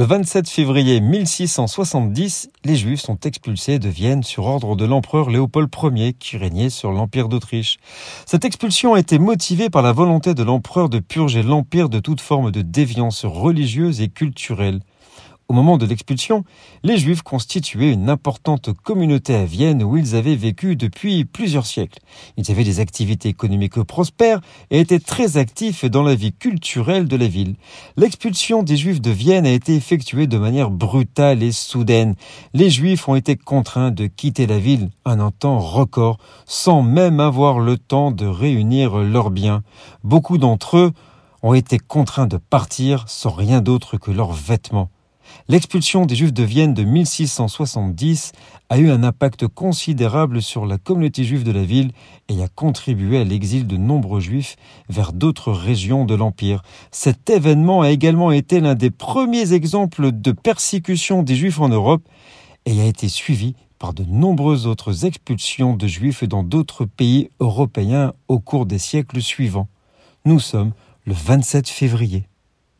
Le 27 février 1670, les Juifs sont expulsés de Vienne sur ordre de l'empereur Léopold Ier qui régnait sur l'Empire d'Autriche. Cette expulsion a été motivée par la volonté de l'empereur de purger l'Empire de toute forme de déviance religieuse et culturelle. Au moment de l'expulsion, les Juifs constituaient une importante communauté à Vienne où ils avaient vécu depuis plusieurs siècles. Ils avaient des activités économiques prospères et étaient très actifs dans la vie culturelle de la ville. L'expulsion des Juifs de Vienne a été effectuée de manière brutale et soudaine. Les Juifs ont été contraints de quitter la ville en un temps record sans même avoir le temps de réunir leurs biens. Beaucoup d'entre eux ont été contraints de partir sans rien d'autre que leurs vêtements. L'expulsion des Juifs de Vienne de 1670 a eu un impact considérable sur la communauté juive de la ville et a contribué à l'exil de nombreux Juifs vers d'autres régions de l'Empire. Cet événement a également été l'un des premiers exemples de persécution des Juifs en Europe et a été suivi par de nombreuses autres expulsions de Juifs dans d'autres pays européens au cours des siècles suivants. Nous sommes le 27 février.